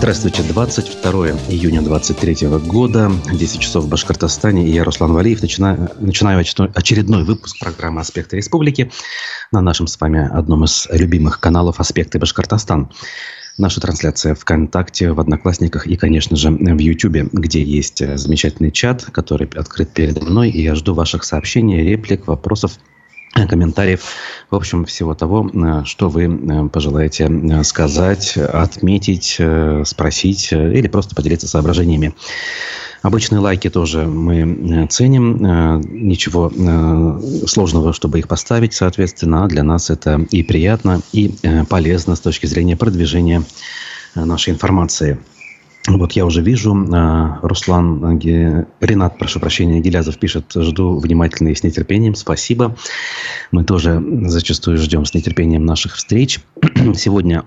Здравствуйте, 22 июня 23 года, 10 часов в Башкортостане, и я, Руслан Валиев, начинаю, начинаю очередной выпуск программы «Аспекты республики» на нашем с вами одном из любимых каналов «Аспекты Башкортостан». Наша трансляция ВКонтакте, в Одноклассниках и, конечно же, в Ютубе, где есть замечательный чат, который открыт передо мной, и я жду ваших сообщений, реплик, вопросов комментариев, в общем, всего того, э, что вы э, пожелаете э, сказать, отметить, спросить или просто поделиться соображениями. Обычные лайки тоже мы ценим. Ничего сложного, чтобы их поставить, соответственно. А для нас это и приятно, и полезно с точки зрения продвижения нашей информации. Вот я уже вижу, а, Руслан, Ренат, прошу прощения, Гелязов пишет, жду внимательно и с нетерпением, спасибо. Мы тоже зачастую ждем с нетерпением наших встреч. Сегодня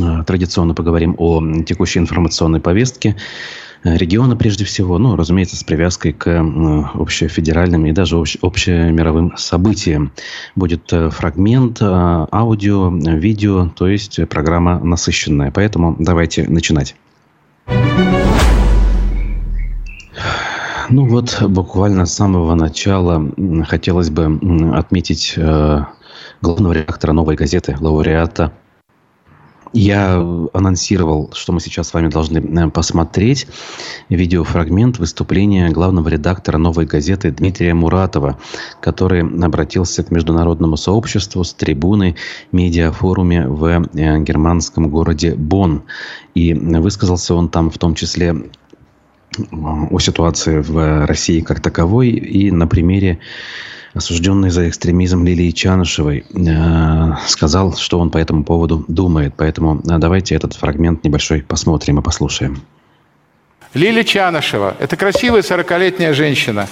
а, традиционно поговорим о текущей информационной повестке региона прежде всего, ну, разумеется, с привязкой к общефедеральным и даже общемировым событиям. Будет э, фрагмент а, аудио, видео, то есть программа насыщенная. Поэтому давайте начинать. Ну вот буквально с самого начала хотелось бы отметить э, главного редактора «Новой газеты», лауреата. Я анонсировал, что мы сейчас с вами должны э, посмотреть видеофрагмент выступления главного редактора «Новой газеты» Дмитрия Муратова, который обратился к международному сообществу с трибуны медиафоруме в э, германском городе Бонн. И высказался он там в том числе о ситуации в России как таковой и на примере осужденной за экстремизм Лилии Чанышевой, э, сказал, что он по этому поводу думает. Поэтому э, давайте этот фрагмент небольшой посмотрим и послушаем. Лилия Чанышева – это красивая 40-летняя женщина.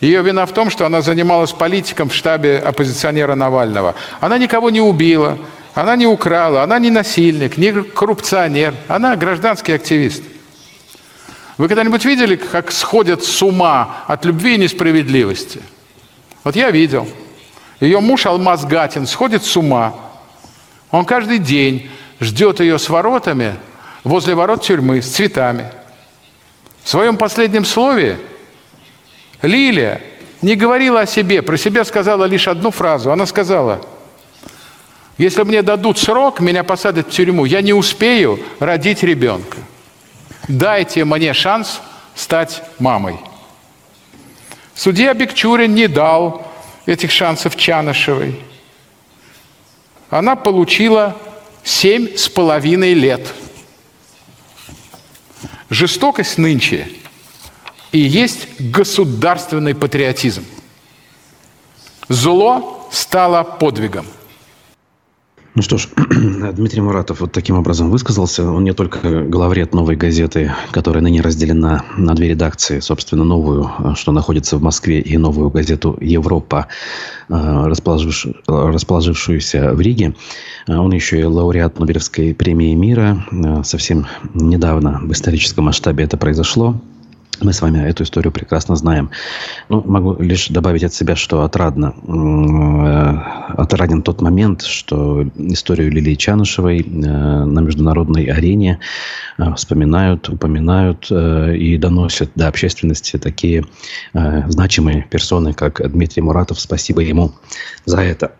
Ее вина в том, что она занималась политиком в штабе оппозиционера Навального. Она никого не убила, она не украла, она не насильник, не коррупционер. Она гражданский активист – вы когда-нибудь видели, как сходят с ума от любви и несправедливости? Вот я видел. Ее муж Алмаз Гатин сходит с ума. Он каждый день ждет ее с воротами, возле ворот тюрьмы, с цветами. В своем последнем слове Лилия не говорила о себе, про себя сказала лишь одну фразу. Она сказала, если мне дадут срок, меня посадят в тюрьму, я не успею родить ребенка. Дайте мне шанс стать мамой. Судья Бекчурин не дал этих шансов Чанышевой. Она получила семь с половиной лет. Жестокость нынче и есть государственный патриотизм. Зло стало подвигом. Ну что ж, Дмитрий Муратов вот таким образом высказался. Он не только главред новой газеты, которая ныне разделена на две редакции, собственно, новую, что находится в Москве, и новую газету «Европа», э, расположившуюся в Риге. Он еще и лауреат Нобелевской премии мира. Э, совсем недавно в историческом масштабе это произошло. Мы с вами эту историю прекрасно знаем. Ну, могу лишь добавить от себя, что отрадно. Э, отраден тот момент, что историю Лилии Чанышевой э, на международной арене э, вспоминают, упоминают и доносят до общественности такие значимые персоны, как Дмитрий Муратов. Спасибо ему за это.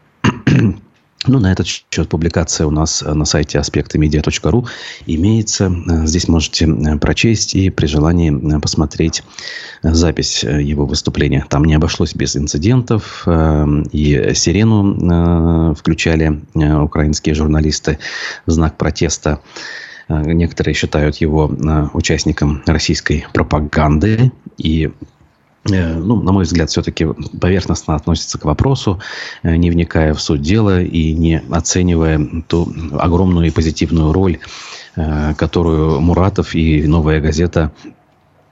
Ну, на этот счет публикация у нас на сайте аспектымедиа.ру имеется. Здесь можете э, прочесть и при желании э, посмотреть э, запись его выступления. Там не обошлось без инцидентов. И сирену включали украинские журналисты в знак протеста. Некоторые считают его участником российской пропаганды. И Э, ну, на мой взгляд, все-таки поверхностно относится к вопросу, э, не вникая в суть дела и не оценивая ту огромную и позитивную роль, э, которую Муратов и «Новая газета»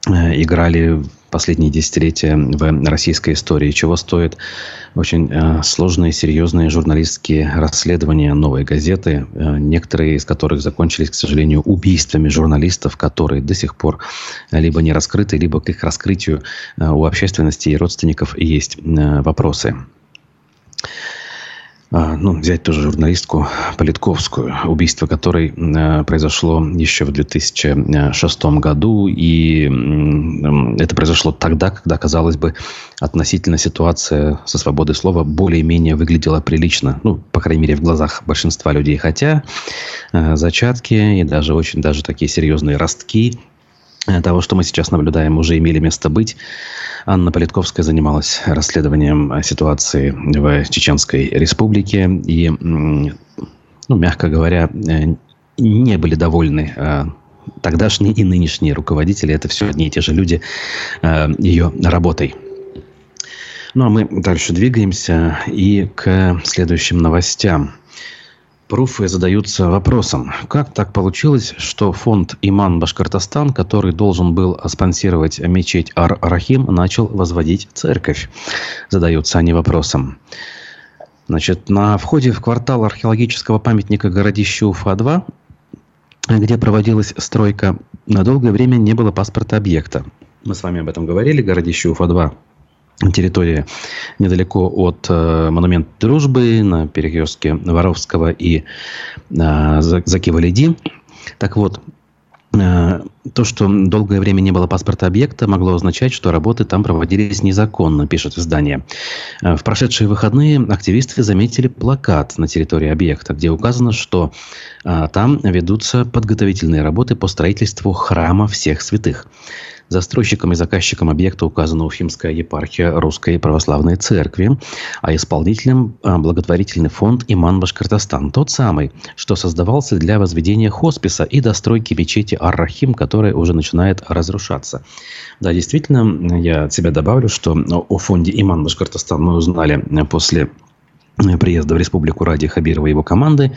играли последние десятилетия в российской истории, чего стоит очень э, сложные, серьезные журналистские расследования «Новой газеты», э, некоторые из которых закончились, к сожалению, убийствами журналистов, которые до сих пор либо не раскрыты, либо к их раскрытию э, у общественности и родственников есть вопросы. А, ну, взять тоже журналистку Политковскую, убийство которой э, произошло еще в 2006 году, и это произошло тогда, когда, казалось бы, относительно ситуация со свободой слова более-менее выглядела прилично, ну, по крайней мере, в глазах большинства людей, хотя э, зачатки и даже очень даже такие серьезные ростки того, что мы сейчас наблюдаем, уже имели место быть. Анна Политковская занималась расследованием э, ситуации в Чеченской Республике и, ну, мягко говоря, э, не были довольны тогдашние и нынешние руководители. Это все одни и те же люди ее работой. Ну, а мы дальше двигаемся и к следующим новостям. Пруфы задаются вопросом, как так получилось, что фонд «Иман Башкортостан», который должен был спонсировать мечеть Ар-Рахим, начал возводить церковь? Задаются они вопросом. Значит, на входе в квартал археологического памятника городища Уфа-2, где проводилась стройка, на долгое время не было паспорта объекта. Мы с вами об этом говорили, городище Уфа-2 территория недалеко от э, монумента дружбы на перекрестке Воровского и э, Закива-Леди. Так вот, э, то, что долгое время не было паспорта объекта, могло означать, что работы там проводились незаконно, пишет издание. Э, в прошедшие выходные активисты заметили плакат на территории объекта, где указано, что э, там ведутся подготовительные работы по строительству храма всех святых. Застройщиком и заказчиком объекта указана Уфимская епархия Русской Православной Церкви, а исполнителем а, благотворительный фонд «Иман Башкортостан». Тот самый, что создавался для возведения хосписа и достройки мечети Ар-Рахим, которая уже начинает разрушаться. Да, действительно, я от себя добавлю, что о фонде «Иман Башкортостан» мы узнали после приезда в республику ради Хабирова и его команды.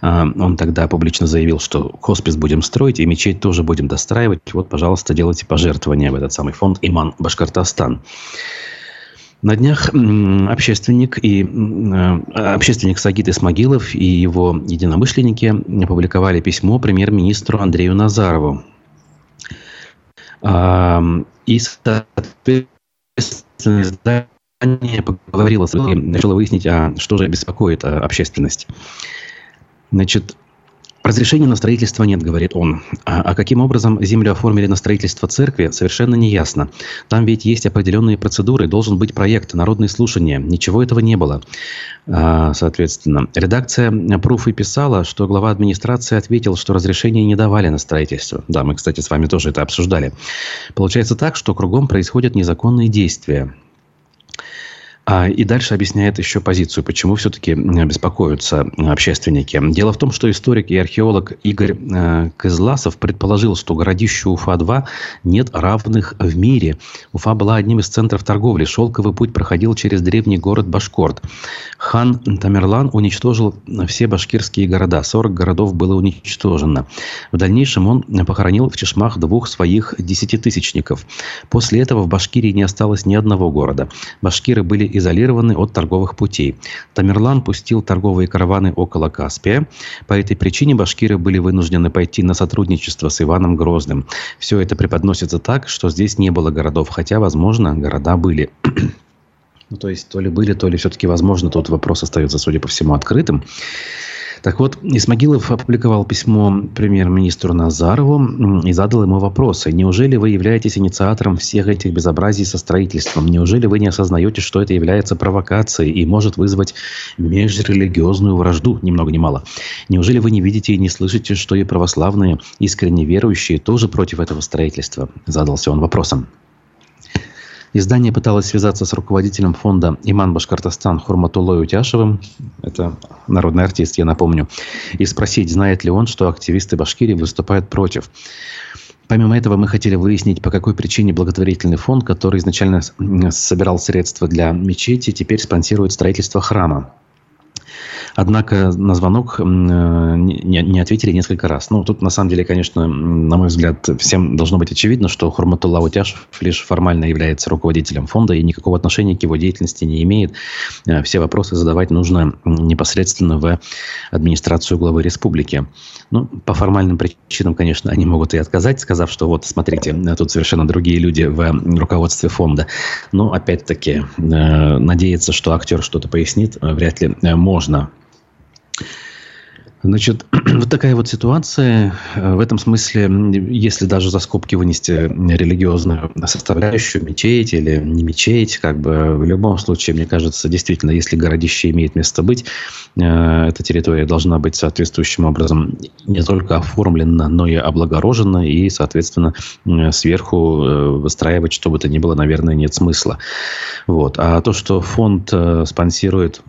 А, он тогда публично заявил, что хоспис будем строить и мечеть тоже будем достраивать. Вот, пожалуйста, делайте пожертвования в этот самый фонд «Иман Башкортостан». На днях общественник и а, общественник Сагит Исмагилов и его единомышленники опубликовали письмо премьер-министру Андрею Назарову. А, и, соответственно, поговорила с и начала выяснить, а что же беспокоит а, общественность. Значит, Разрешения на строительство нет, говорит он. А, а каким образом землю оформили на строительство церкви, совершенно не ясно. Там ведь есть определенные процедуры, должен быть проект, народные слушания. Ничего этого не было. А, соответственно, редакция Пруфы писала, что глава администрации ответил, что разрешения не давали на строительство. Да, мы, кстати, с вами тоже это обсуждали. Получается так, что кругом происходят незаконные действия. А, и дальше объясняет еще позицию, почему все-таки беспокоятся общественники. Дело в том, что историк и археолог Игорь э, Кызласов предположил, что городищу Уфа-2 нет равных в мире. Уфа была одним из центров торговли. Шелковый путь проходил через древний город Башкорт. Хан Тамерлан уничтожил все башкирские города. 40 городов было уничтожено. В дальнейшем он похоронил в Чешмах двух своих десятитысячников. После этого в Башкирии не осталось ни одного города. Башкиры были изолированы от торговых путей. Тамерлан пустил торговые караваны около Каспия. По этой причине башкиры были вынуждены пойти на сотрудничество с Иваном Грозным. Все это преподносится так, что здесь не было городов, хотя, возможно, города были. ну, то есть, то ли были, то ли все-таки возможно. Тут вопрос остается, судя по всему, открытым. Так вот, Исмагилов опубликовал письмо премьер-министру Назарову и задал ему вопросы. Неужели вы являетесь инициатором всех этих безобразий со строительством? Неужели вы не осознаете, что это является провокацией и может вызвать межрелигиозную вражду, ни много ни мало? Неужели вы не видите и не слышите, что и православные, искренне верующие тоже против этого строительства? Задался он вопросом. Издание пыталось связаться с руководителем фонда «Иман Башкортостан» Хурматулой Утяшевым, это народный артист, я напомню, и спросить, знает ли он, что активисты Башкирии выступают против. Помимо этого, мы хотели выяснить, по какой причине благотворительный фонд, который изначально собирал средства для мечети, теперь спонсирует строительство храма. Однако на звонок не, не ответили несколько раз. Ну, тут на самом деле, конечно, на мой взгляд, всем должно быть очевидно, что Хурматулла Утяшев лишь формально является руководителем фонда и никакого отношения к его деятельности не имеет. Э, все вопросы задавать нужно непосредственно в администрацию главы республики. Ну, по формальным причинам, конечно, они могут и отказать, сказав, что вот, смотрите, тут совершенно другие люди в руководстве фонда. Но, опять-таки, э, надеяться, что актер что-то пояснит, вряд ли можно. Значит, вот такая вот ситуация. В этом смысле, если даже за скобки вынести религиозную составляющую, мечеть или не мечеть, как бы в любом случае, мне кажется, действительно, если городище имеет место быть, э, эта территория должна быть соответствующим образом не только оформлена, но и облагорожена, и, соответственно, сверху э, выстраивать что бы то ни было, наверное, нет смысла. Вот. А то, что фонд э, спонсирует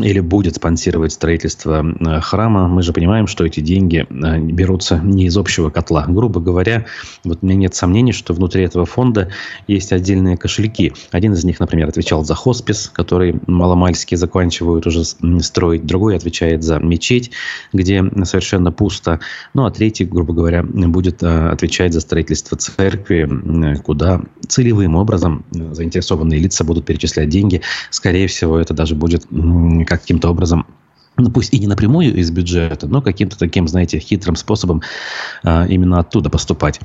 или будет спонсировать строительство э, храма, мы же понимаем, что эти деньги э, берутся не из общего котла. Грубо говоря, вот у меня нет сомнений, что внутри этого фонда есть отдельные кошельки. Один из них, например, отвечал за хоспис, который маломальски заканчивают уже строить. Другой отвечает за мечеть, где совершенно пусто. Ну, а третий, грубо говоря, будет э, отвечать за строительство церкви, куда целевым образом заинтересованные лица будут перечислять деньги. Скорее всего, это даже будет каким-то образом ну, пусть и не напрямую из бюджета, но каким-то таким, знаете, хитрым способом а, именно оттуда поступать.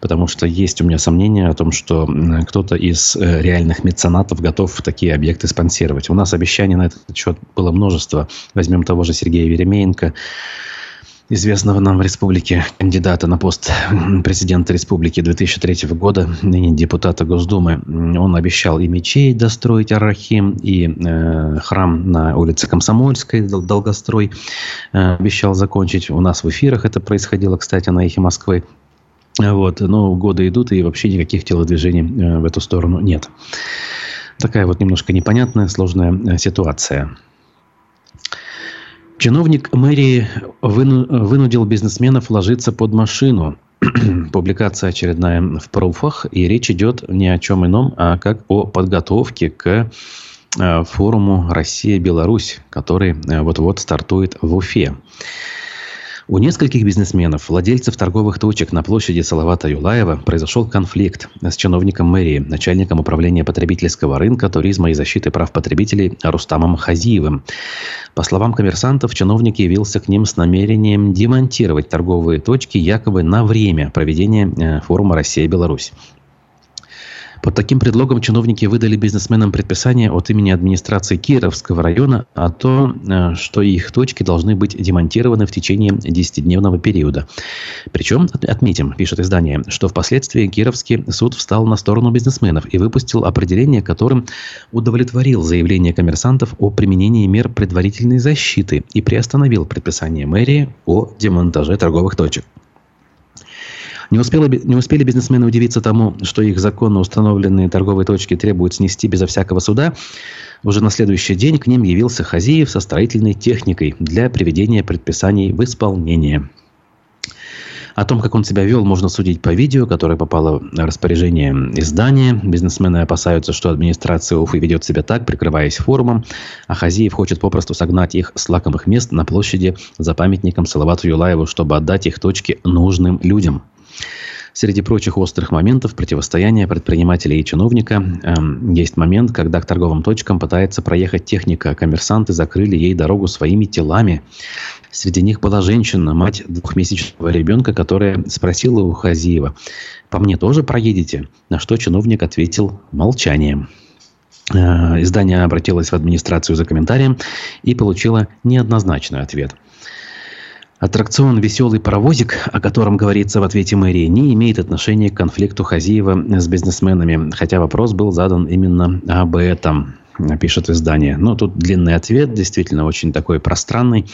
Потому что есть у меня сомнения о том, что кто-то из э, реальных меценатов готов такие объекты спонсировать. У нас обещаний на этот счет было множество. Возьмем того же Сергея Веремеенко, известного нам в республике кандидата на пост президента республики 2003 года, ныне депутата Госдумы. Он обещал и мечеть достроить Арахим, и э, храм на улице Комсомольской, долгострой, э, обещал закончить. У нас в эфирах это происходило, кстати, на эхе Москвы. Вот, но годы идут, и вообще никаких телодвижений э, в эту сторону нет. Такая вот немножко непонятная, сложная э, ситуация. Чиновник мэрии вынудил бизнесменов ложиться под машину. Публикация очередная в пруфах, и речь идет не о чем ином, а как о подготовке к э, форуму «Россия-Беларусь», который э, вот-вот стартует в Уфе. У нескольких бизнесменов, владельцев торговых точек на площади Салавата Юлаева произошел конфликт с чиновником мэрии, начальником управления потребительского рынка, туризма и защиты прав потребителей Рустамом Хазиевым. По словам коммерсантов, чиновник явился к ним с намерением демонтировать торговые точки якобы на время проведения э, форума «Россия-Беларусь». Под таким предлогом чиновники выдали бизнесменам предписание от имени администрации Кировского района о том, э, что их точки должны быть демонтированы в течение 10-дневного периода. Причем, отметим, пишет издание, что впоследствии Кировский суд встал на сторону бизнесменов и выпустил определение, которым удовлетворил заявление коммерсантов о применении мер предварительной защиты и приостановил предписание мэрии о демонтаже торговых точек. Не, успели, не успели бизнесмены удивиться тому, что их законно установленные торговые точки требуют снести безо всякого суда. Уже на следующий день к ним явился Хазиев со строительной техникой для приведения предписаний в исполнение. О том, как он себя вел, можно судить по видео, которое попало в распоряжение издания. Бизнесмены опасаются, что администрация Уфы ведет себя так, прикрываясь форумом, а Хазиев хочет попросту согнать их с лакомых мест на площади за памятником Салавату Юлаеву, чтобы отдать их точки нужным людям. Среди прочих острых моментов противостояния предпринимателя и чиновника э, есть момент, когда к торговым точкам пытается проехать техника. Коммерсанты закрыли ей дорогу своими телами. Среди них была женщина, мать двухмесячного ребенка, которая спросила у Хазиева, «По мне тоже проедете?» На что чиновник ответил молчанием. Э, издание обратилось в администрацию за комментарием и получило неоднозначный ответ – Аттракцион «Веселый паровозик», о котором говорится в ответе мэрии, не имеет отношения к конфликту Хазиева с бизнесменами, хотя вопрос был задан именно об этом, пишет издание. Но тут длинный ответ, действительно очень такой пространный,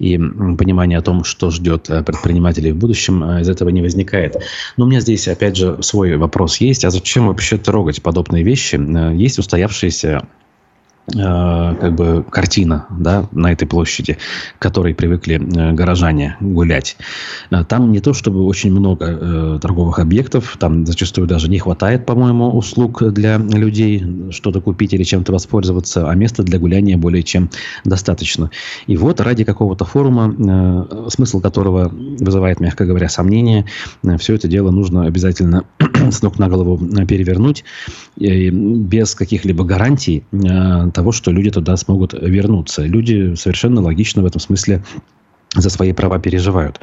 и понимание о том, что ждет предпринимателей в будущем, из этого не возникает. Но у меня здесь, опять же, свой вопрос есть. А зачем вообще трогать подобные вещи? Есть устоявшиеся Э, как бы картина да, на этой площади, к которой привыкли э, горожане гулять. Э, там не то чтобы очень много торговых объектов, там зачастую даже не хватает, по-моему, услуг для людей, что-то купить или чем-то воспользоваться, а места для гуляния более чем достаточно. И вот ради какого-то форума, смысл которого вызывает, мягко говоря, сомнения, все это дело нужно обязательно с ног на голову перевернуть без каких-либо гарантий того, что люди туда смогут вернуться. Люди совершенно логично в этом смысле за свои права переживают.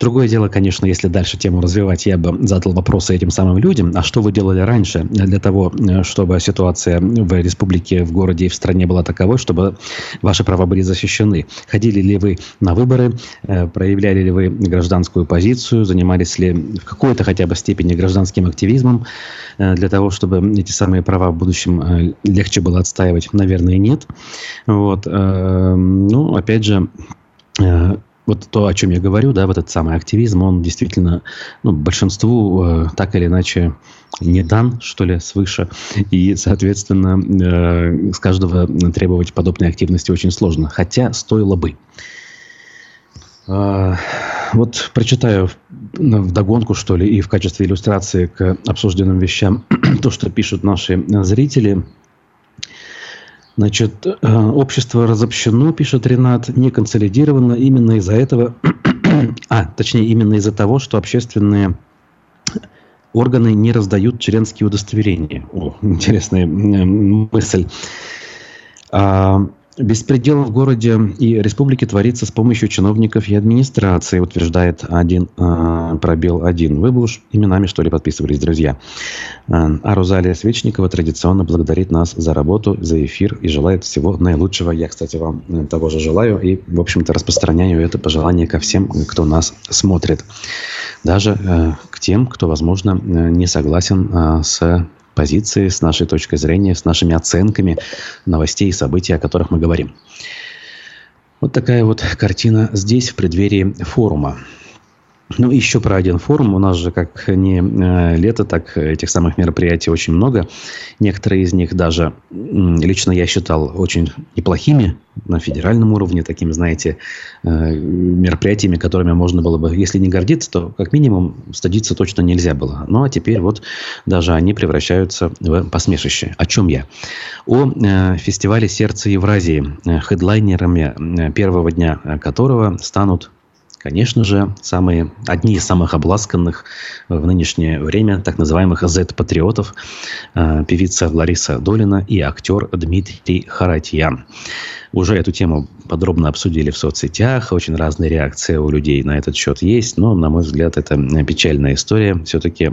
Другое дело, конечно, если дальше тему развивать, я бы задал вопросы этим самым людям. А что вы делали раньше для того, чтобы ситуация в республике, в городе и в стране была таковой, чтобы ваши права были защищены? Ходили ли вы на выборы? Э, проявляли ли вы гражданскую позицию? Занимались ли в какой-то хотя бы степени гражданским активизмом э, для того, чтобы эти самые права в будущем э, легче было отстаивать? Наверное, нет. Вот. Ну, опять же, вот то, о чем я говорю, да, вот этот самый активизм, он действительно ну, большинству э, так или иначе не дан, что ли, свыше. И, соответственно, э, с каждого требовать подобной активности очень сложно. Хотя стоило бы. Э, вот прочитаю в догонку, что ли, и в качестве иллюстрации к обсужденным вещам то, что пишут наши зрители – Значит, э, общество разобщено, пишет Ренат, не консолидировано именно из-за этого, а, точнее, именно из-за того, что общественные органы не раздают членские удостоверения. О, интересная мысль. А, Беспредел в городе и республике творится с помощью чиновников и администрации, утверждает один э, пробел один. Вы бы уж именами, что ли, подписывались, друзья. А, а Розалия Свечникова традиционно благодарит нас за работу, за эфир и желает всего наилучшего. Я, кстати, вам э, того же желаю и, в общем-то, распространяю это пожелание ко всем, кто нас смотрит. Даже э, к тем, кто, возможно, э, не согласен э, с позиции, с нашей точки зрения, с нашими оценками новостей и событий, о которых мы говорим. Вот такая вот картина здесь, в преддверии форума. Ну, еще про один форум. У нас же как не э, лето, так этих самых мероприятий очень много. Некоторые из них даже лично я считал очень неплохими на федеральном уровне, такими, знаете, э, мероприятиями, которыми можно было бы, если не гордиться, то как минимум стыдиться точно нельзя было. Ну, а теперь вот даже они превращаются в посмешище. О чем я? О э, фестивале «Сердце Евразии», хедлайнерами первого дня которого станут Конечно же, самые, одни из самых обласканных в нынешнее время так называемых Z-патриотов, э, певица Лариса Долина и актер Дмитрий Харатьян. Уже эту тему подробно обсудили в соцсетях, очень разные реакции у людей на этот счет есть, но, на мой взгляд, это печальная история. Все-таки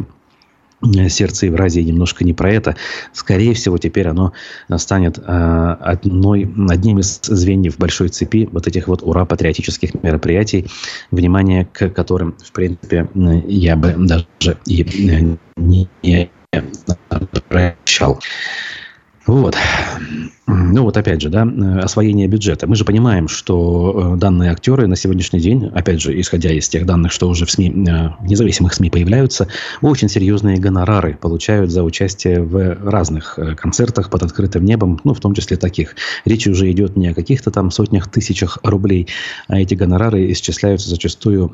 сердце Евразии немножко не про это. Скорее всего, теперь оно станет э, одной, одним из звеньев большой цепи вот этих вот ура-патриотических мероприятий, внимание к которым, в принципе, я бы даже и не обращал. Вот. Ну вот опять же, да, освоение бюджета. Мы же понимаем, что э, данные актеры на сегодняшний день, опять же, исходя из тех данных, что уже в СМИ, э, в независимых СМИ появляются, очень серьезные гонорары получают за участие в разных э, концертах под открытым небом, ну, в том числе таких. Речь уже идет не о каких-то там сотнях, тысячах рублей, а эти гонорары исчисляются зачастую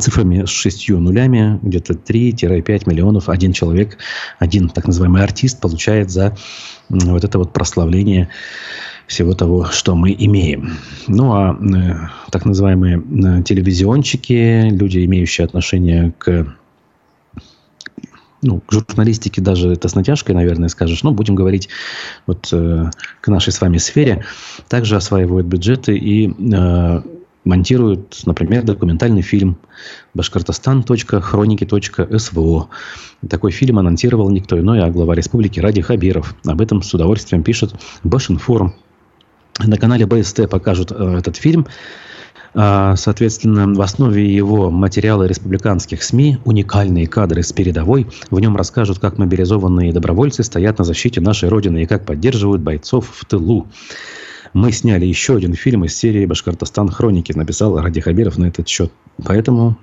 цифрами с шестью нулями, где-то 3-5 миллионов один человек, один так называемый артист получает за вот это вот прославление всего того, что мы имеем. Ну, а э, так называемые э, телевизионщики, люди, имеющие отношение к ну, к журналистике даже это с натяжкой, наверное, скажешь, но будем говорить вот э, к нашей с вами сфере, также осваивают бюджеты и э, монтируют, например, документальный фильм башкортостан.хроники.сво. Такой фильм анонсировал никто иной, а глава республики Ради Хабиров. Об этом с удовольствием пишет Башинформ. На канале БСТ покажут э, этот фильм. А, соответственно, в основе его материалы республиканских СМИ, уникальные кадры с передовой. В нем расскажут, как мобилизованные добровольцы стоят на защите нашей Родины и как поддерживают бойцов в тылу. Мы сняли еще один фильм из серии «Башкортостан. Хроники», написал Ради Хабиров на этот счет. Поэтому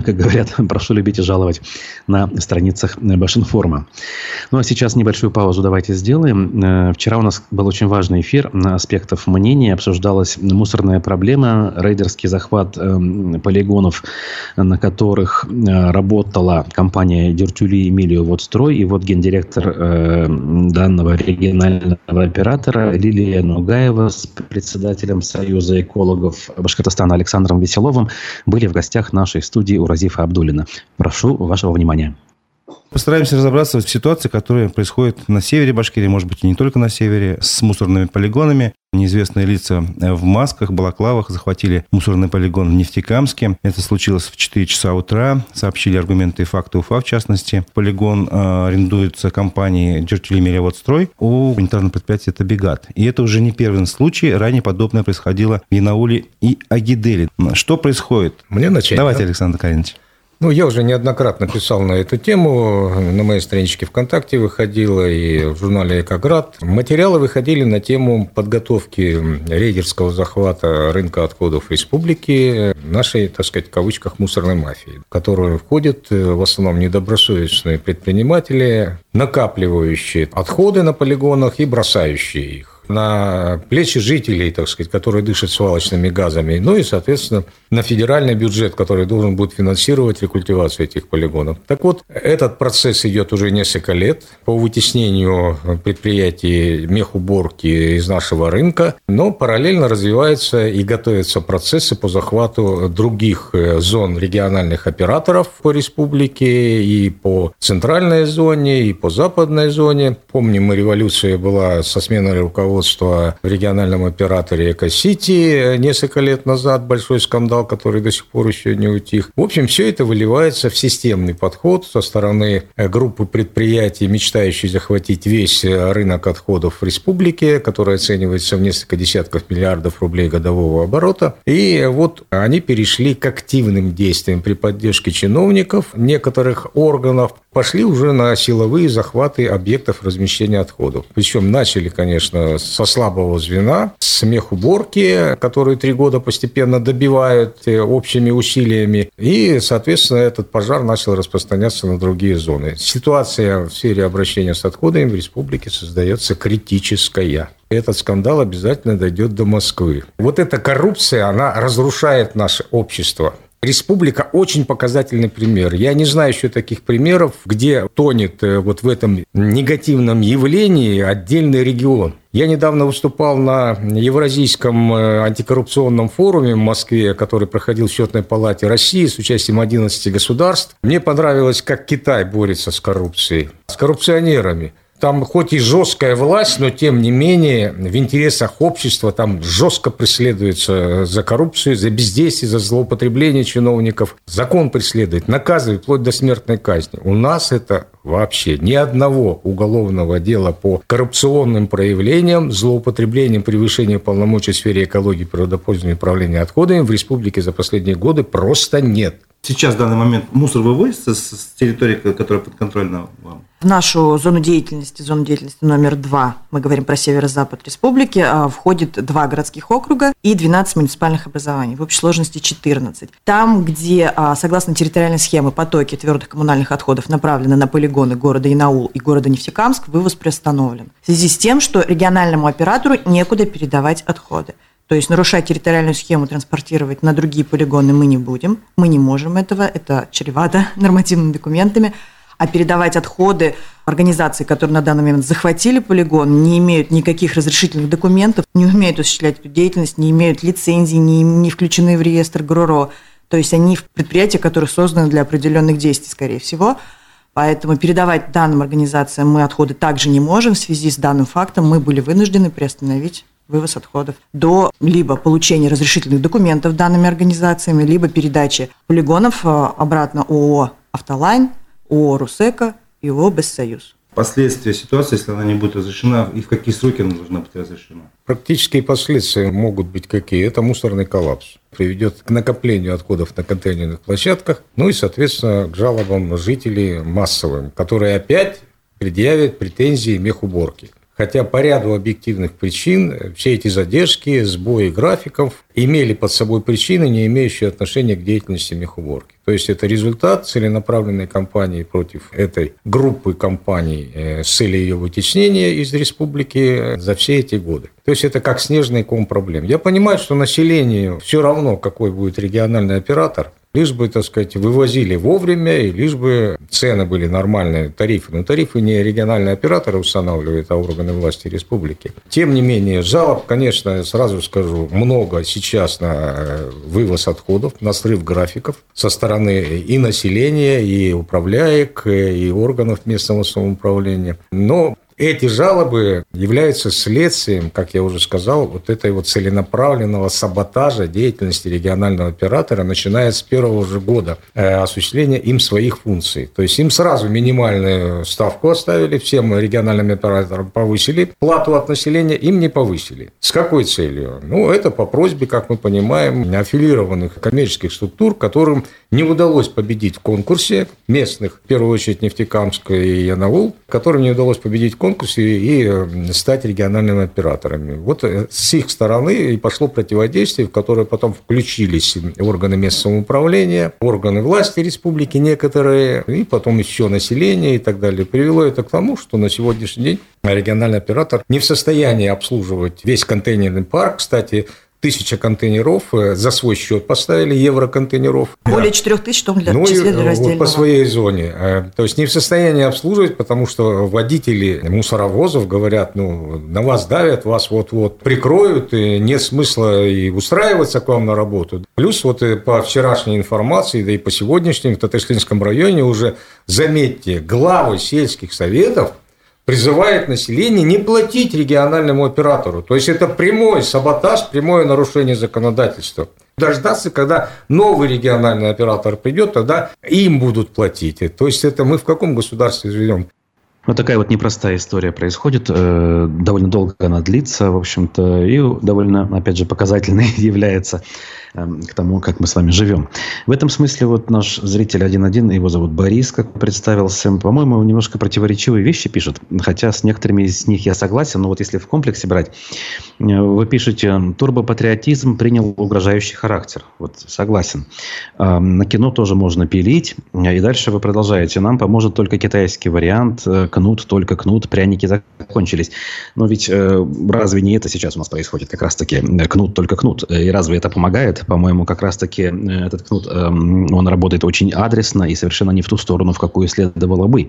как говорят, прошу любить и жаловать на страницах Башинформа. Ну, а сейчас небольшую паузу давайте сделаем. Э, вчера у нас был очень важный эфир на аспектов мнения. Обсуждалась мусорная проблема, рейдерский захват э, полигонов, на которых э, работала компания Дюртюли Эмилио Водстрой. И вот гендиректор данного регионального оператора Лилия Нугаева с председателем Союза экологов Башкортостана Александром Веселовым были в гостях нашей студии у Разифа Абдулина. Прошу вашего внимания. Постараемся разобраться в ситуации, которая происходит на севере Башкирии, может быть, и не только на севере, с мусорными полигонами. Неизвестные лица в масках, балаклавах захватили мусорный полигон в Нефтекамске. Это случилось в 4 часа утра. Сообщили аргументы и факты УФА, в частности. Полигон э, арендуется компанией Джертили Мелеводстрой. У унитарного предприятия это Бегат. И это уже не первый случай. Ранее подобное происходило в Янауле и Агиделе. Что происходит? Мне начать. Давайте, да? Александр Каринович. Ну, я уже неоднократно писал на эту тему, на моей страничке ВКонтакте выходила и в журнале «Экоград». Материалы выходили на тему подготовки рейдерского захвата рынка отходов республики нашей, так сказать, в кавычках, мусорной мафии, в которую входят э, в основном недобросовестные предприниматели, накапливающие отходы на полигонах и бросающие их на плечи жителей, так сказать, которые дышат свалочными газами, ну и, соответственно, на федеральный бюджет, который должен будет финансировать рекультивацию этих полигонов. Так вот, этот процесс идет уже несколько лет по вытеснению предприятий мехуборки из нашего рынка, но параллельно развиваются и готовятся процессы по захвату других э, зон региональных операторов по республике и по центральной зоне, и по западной зоне. Помним, мы революция была со сменой руководства руководства в региональном операторе Эко-Сити несколько лет назад, большой скандал, который до сих пор еще не утих. В общем, все это выливается в системный подход со стороны группы предприятий, мечтающей захватить весь рынок отходов в республике, который оценивается в несколько десятков миллиардов рублей годового оборота. И вот они перешли к активным действиям при поддержке чиновников некоторых органов, пошли уже на силовые захваты объектов размещения отходов. Причем начали, конечно, со слабого звена, с мехуборки, которые три года постепенно добивают э, общими усилиями. И, соответственно, этот пожар начал распространяться на другие зоны. Ситуация в сфере обращения с отходами в республике создается критическая этот скандал обязательно дойдет до Москвы. Вот эта коррупция, она разрушает наше общество. Республика очень показательный пример. Я не знаю еще таких примеров, где тонет э, вот в этом негативном явлении отдельный регион. Я недавно выступал на Евразийском э, антикоррупционном форуме в Москве, который проходил в Счетной палате России с участием 11 государств. Мне понравилось, как Китай борется с коррупцией, с коррупционерами там хоть и жесткая власть, но тем не менее в интересах общества там жестко преследуется за коррупцию, за бездействие, за злоупотребление чиновников. Закон преследует, наказывает вплоть до смертной казни. У нас это вообще ни одного уголовного дела по коррупционным проявлениям, злоупотреблениям, превышению полномочий в сфере экологии, природопользования и управления отходами в республике за последние годы просто нет. Сейчас в данный момент мусор вывозится с территории, которая подконтрольна вам? В нашу зону деятельности, зону деятельности номер два, мы говорим про северо-запад республики, а, входит два городских округа и 12 муниципальных образований, в общей сложности 14. Там, где, а, согласно территориальной схеме, потоки твердых коммунальных отходов направлены на полигоны города Инаул и города Нефтекамск, вывоз приостановлен. В связи с тем, что региональному оператору некуда передавать отходы. То есть нарушать территориальную схему, транспортировать на другие полигоны мы не будем. Мы не можем этого, это чревато нормативными документами а передавать отходы организации, которые на данный момент захватили полигон, не имеют никаких разрешительных документов, не умеют осуществлять эту деятельность, не имеют лицензий, не, не включены в реестр ГРОРО. То есть они в предприятия, которые созданы для определенных действий, скорее всего. Поэтому передавать данным организациям мы отходы также не можем. В связи с данным фактом мы были вынуждены приостановить вывоз отходов до либо получения разрешительных документов данными организациями, либо передачи полигонов э, обратно ООО «Автолайн» ООО «Русэко» и ООО «Бессоюз». Последствия ситуации, если она не будет разрешена, и в какие сроки она должна быть разрешена? Практические последствия могут быть какие? Это мусорный коллапс. Приведет к накоплению отходов на контейнерных площадках, ну и, соответственно, к жалобам жителей массовым, которые опять предъявят претензии мехуборки. Хотя по ряду объективных причин все эти задержки, сбои графиков имели под собой причины, не имеющие отношения к деятельности мехуборки. То есть это результат целенаправленной кампании против этой группы компаний э, с целью ее вытеснения из республики за все эти годы. То есть это как снежный ком проблем. Я понимаю, что населению все равно, какой будет региональный оператор, лишь бы, так сказать, вывозили вовремя, и лишь бы цены были нормальные, тарифы. Но тарифы не региональные операторы устанавливают, а органы власти республики. Тем не менее, жалоб, конечно, сразу скажу, много сейчас на э, вывоз отходов, на срыв графиков со стороны и населения, и управляек, и органов местного самоуправления. Но эти жалобы являются следствием, как я уже сказал, вот этой вот целенаправленного саботажа деятельности регионального оператора, начиная с первого же года э, осуществления им своих функций. То есть им сразу минимальную ставку оставили, всем региональным операторам повысили, плату от населения им не повысили. С какой целью? Ну, это по просьбе, как мы понимаем, аффилированных коммерческих структур, которым не удалось победить в конкурсе местных, в первую очередь Нефтекамска и Янаул, которым не удалось победить в конкурсе и э, стать региональными операторами. Вот э, с их стороны и пошло противодействие, в которое потом включились органы местного самоуправления, органы власти республики некоторые, и потом еще население и так далее. Привело это к тому, что на сегодняшний день региональный оператор не в состоянии обслуживать весь контейнерный парк. Кстати, тысяча контейнеров э, за свой счет поставили, евроконтейнеров. Более четырех тысяч, в том для ну, числе для раздельного. Вот по своей зоне. Э, то есть не в состоянии обслуживать, потому что водители мусоровозов говорят, ну, на вас давят, вас вот-вот прикроют, и нет смысла и устраиваться к вам на работу. Плюс вот э, по вчерашней информации, да и по сегодняшней в Татарстанском районе уже, заметьте, главы сельских советов призывает население не платить региональному оператору. То есть это прямой саботаж, прямое нарушение законодательства. Дождаться, когда новый региональный оператор придет, тогда им будут платить. То есть это мы в каком государстве живем? Вот такая вот непростая история происходит. Э, довольно долго она длится, в общем-то, и довольно, опять же, показательной является Эм, к тому, как мы с вами живем. В этом смысле вот наш зритель 1.1, его зовут Борис, как представился, по-моему, немножко противоречивые вещи пишет, хотя с некоторыми из них я согласен, но вот если в комплексе брать, э, вы пишете, турбопатриотизм принял угрожающий характер. Вот согласен. Эм, на кино тоже можно пилить, и дальше вы продолжаете. Нам поможет только китайский вариант, э, кнут, только кнут, пряники закончились. Но ведь э, разве не это сейчас у нас происходит? Как раз-таки кнут, только кнут. И разве это помогает? по-моему, как раз-таки э, этот кнут, эм, он работает очень адресно и совершенно не в ту сторону, в какую следовало бы.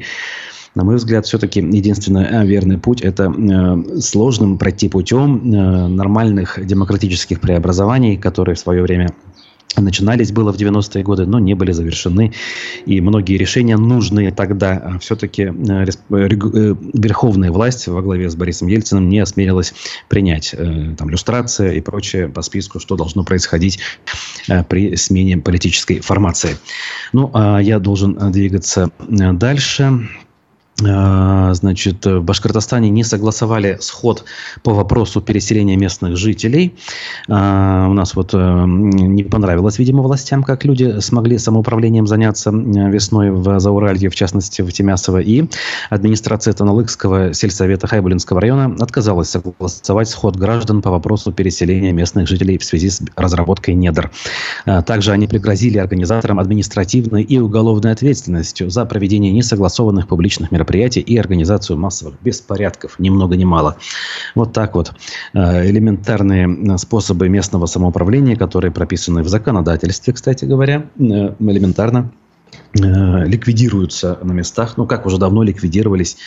На мой взгляд, все-таки единственный э, верный путь – это э, сложным пройти путем нормальных демократических преобразований, которые в свое время начинались было в 90-е годы, но не были завершены. И многие решения нужные тогда а все-таки э, э, верховная власть во главе с Борисом Ельциным не осмелилась принять. Э, там люстрация и прочее по списку, что должно происходить при смене политической формации. Ну, а я должен двигаться дальше. А, значит, в Башкортостане не согласовали сход по вопросу переселения местных жителей. А, у нас вот э, не понравилось, видимо, властям, как люди смогли самоуправлением заняться э, весной в Зауралье, в частности, в Тимясово. И администрация Таналыкского сельсовета Хайбулинского района отказалась согласовать сход граждан по вопросу переселения местных жителей в связи с разработкой недр. А, также они пригрозили организаторам административной и уголовной ответственностью за проведение несогласованных публичных мероприятий мероприятий и организацию массовых беспорядков, ни много ни мало. Вот так вот. Э, элементарные э, способы местного самоуправления, которые прописаны в законодательстве, кстати говоря, э, элементарно ликвидируются на местах, ну, как уже давно ликвидировались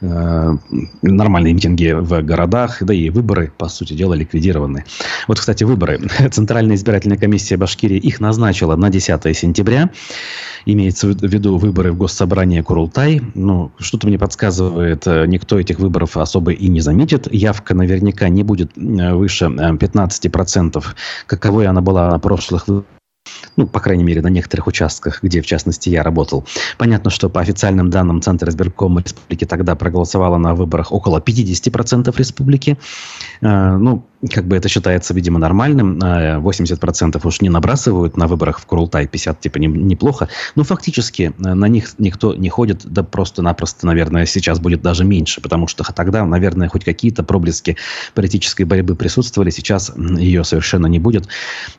э, нормальные митинги в городах, да и выборы, по сути дела, ликвидированы. Вот, кстати, выборы. Центральная избирательная комиссия Башкирии их назначила на 10 сентября. Имеется в виду выборы в Госсобрание Курултай. Ну, что-то мне подсказывает, э, никто этих выборов особо и не заметит. Явка наверняка не будет э, выше 15%, э, каковой она была на прошлых выборах ну, по крайней мере, на некоторых участках, где, в частности, я работал. Понятно, что по официальным данным Центра избиркома республики тогда проголосовало на выборах около 50% республики. Ну, как бы это считается, видимо, нормальным. 80% уж не набрасывают на выборах в Курултай, 50 типа не, неплохо. Но фактически на них никто не ходит, да просто-напросто, наверное, сейчас будет даже меньше, потому что тогда, наверное, хоть какие-то проблески политической борьбы присутствовали, сейчас ее совершенно не будет.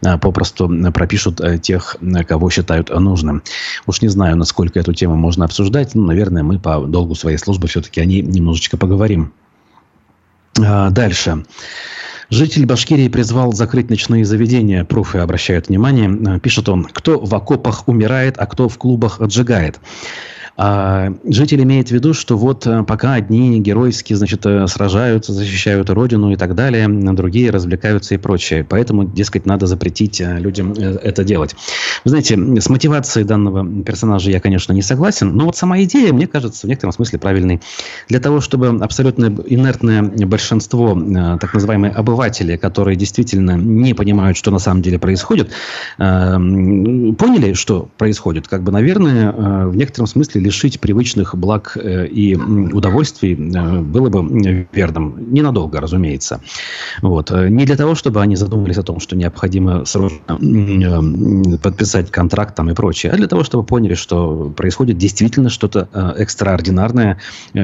Попросту пропишут тех, кого считают нужным. Уж не знаю, насколько эту тему можно обсуждать, но, наверное, мы по долгу своей службы все-таки о ней немножечко поговорим. А, дальше. Житель Башкирии призвал закрыть ночные заведения. Пруфы обращают внимание. Пишет он, кто в окопах умирает, а кто в клубах отжигает. А житель имеет в виду, что вот э, пока одни геройски, значит, э, сражаются, защищают родину и так далее, другие развлекаются и прочее. Поэтому, дескать, надо запретить э, людям это делать. Вы знаете, с мотивацией данного персонажа я, конечно, не согласен, но вот сама идея, мне кажется, в некотором смысле правильной. Для того, чтобы абсолютно инертное большинство, так называемые обыватели, которые действительно не понимают, что на самом деле происходит, поняли, что происходит, как бы, наверное, в некотором смысле лишить привычных благ э, и удовольствий э, было бы верным. Ненадолго, разумеется. Вот. Э, не для того, чтобы они задумались о том, что необходимо срочно подписать контракт там и прочее, а для того, чтобы поняли, что происходит действительно что-то экстраординарное,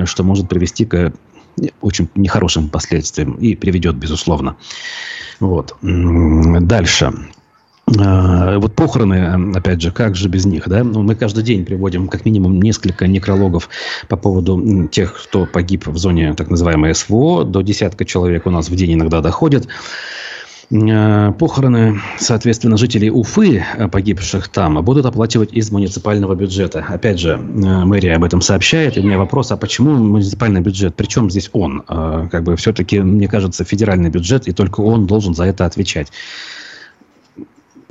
что может привести к очень нехорошим последствиям и приведет, безусловно. Вот. Дальше. А, вот похороны, опять же, как же без них, да? Ну, мы каждый день приводим как минимум несколько некрологов по поводу тех, кто погиб в зоне так называемой СВО. До десятка человек у нас в день иногда доходит. А, похороны, соответственно, жителей Уфы, а, погибших там, будут оплачивать из муниципального бюджета. Опять же, мэрия об этом сообщает. И у меня вопрос, а почему муниципальный бюджет? Причем здесь он? Как бы все-таки, мне кажется, федеральный бюджет, и только он должен за это отвечать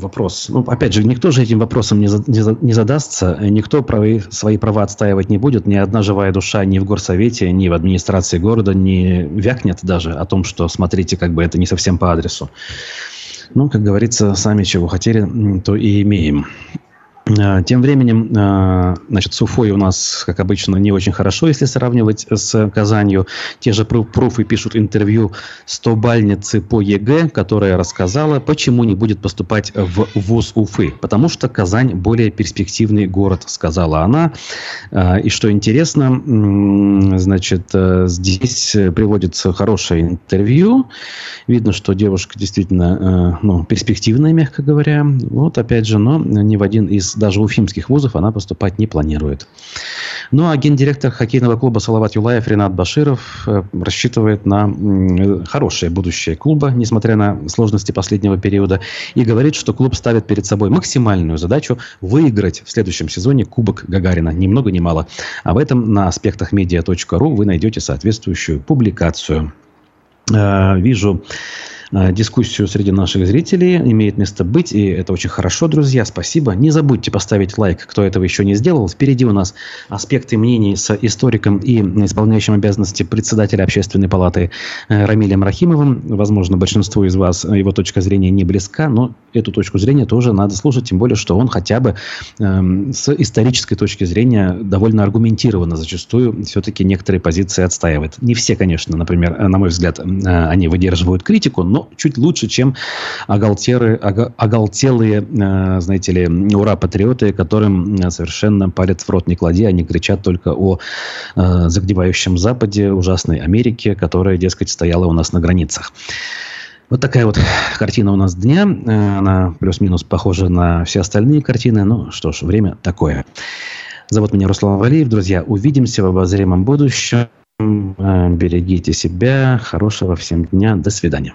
вопрос. Ну, опять же, никто же этим вопросом не, за, не, за, не задастся, никто правы, свои права отстаивать не будет, ни одна живая душа ни в горсовете, ни в администрации города не вякнет даже о том, что, смотрите, как бы это не совсем по адресу. Ну, как говорится, сами чего хотели, то и имеем. А, тем временем, а, значит, с Уфой у нас, как обычно, не очень хорошо, если сравнивать с Казанью. Те же пруфы пишут интервью 100-бальницы по ЕГЭ, которая рассказала, почему не будет поступать в ВУЗ Уфы. Потому что Казань более перспективный город, сказала она. А, и что интересно, значит, э, здесь приводится хорошее интервью. Видно, что девушка действительно э, ну, перспективная, мягко говоря. Вот, опять же, но ни в один из даже уфимских вузов она поступать не планирует. Ну а гендиректор хоккейного клуба «Салават Юлаев» Ренат Баширов э, рассчитывает на хорошее будущее клуба, несмотря на сложности последнего периода, и говорит, что клуб ставит перед собой максимальную задачу выиграть в следующем сезоне Кубок Гагарина. Ни много ни мало. Об этом на аспектах медиа.ру вы найдете соответствующую публикацию. Э, вижу дискуссию среди наших зрителей. Имеет место быть, и это очень хорошо, друзья. Спасибо. Не забудьте поставить лайк, кто этого еще не сделал. Впереди у нас аспекты мнений с историком и исполняющим обязанности председателя общественной палаты э, Рамилем Рахимовым. Возможно, большинству из вас его точка зрения не близка, но эту точку зрения тоже надо слушать, тем более, что он хотя бы э, с исторической точки зрения довольно аргументированно зачастую все-таки некоторые позиции отстаивает. Не все, конечно, например, на мой взгляд, э, они выдерживают критику, но чуть лучше, чем оголтеры, оголтелые, э, знаете ли, ура-патриоты, которым э, совершенно палец в рот не клади, они кричат только о э, загнивающем Западе, ужасной Америке, которая, дескать, стояла у нас на границах. Вот такая вот картина у нас дня. Она плюс-минус похожа на все остальные картины. Ну что ж, время такое. Зовут меня Руслан Валиев. Друзья, увидимся в обозримом будущем. Берегите себя. Хорошего всем дня. До свидания.